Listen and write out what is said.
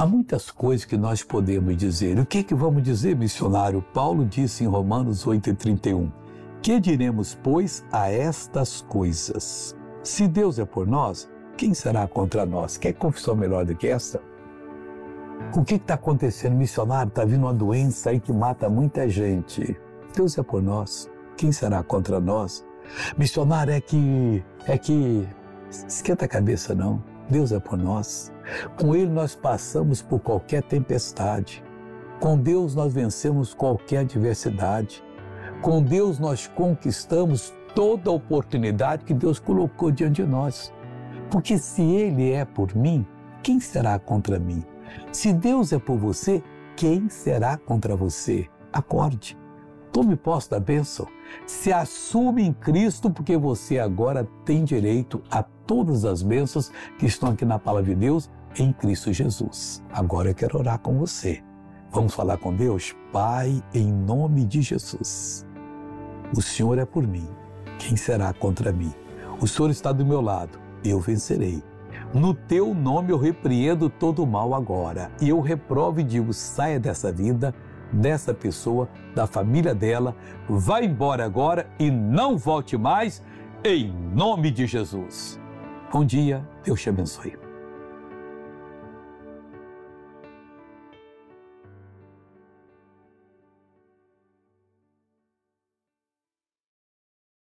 Há muitas coisas que nós podemos dizer. O que é que vamos dizer, missionário? Paulo disse em Romanos 8,31: Que diremos, pois, a estas coisas? Se Deus é por nós, quem será contra nós? Quer confissão melhor do que essa? O que está acontecendo, missionário? Está vindo uma doença aí que mata muita gente. Deus é por nós. Quem será contra nós? Missionário é que é que esquenta a cabeça não. Deus é por nós. Com Ele nós passamos por qualquer tempestade. Com Deus nós vencemos qualquer adversidade. Com Deus nós conquistamos toda oportunidade que Deus colocou diante de nós. Porque se Ele é por mim, quem será contra mim? Se Deus é por você, quem será contra você? Acorde. Tome posse da bênção. Se assume em Cristo, porque você agora tem direito a todas as bênçãos que estão aqui na palavra de Deus em Cristo Jesus. Agora eu quero orar com você. Vamos falar com Deus? Pai, em nome de Jesus. O Senhor é por mim. Quem será contra mim? O Senhor está do meu lado. Eu vencerei. No teu nome eu repreendo todo o mal agora. E eu reprovo e digo: saia dessa vida, dessa pessoa, da família dela, vá embora agora e não volte mais, em nome de Jesus. Bom dia, Deus te abençoe.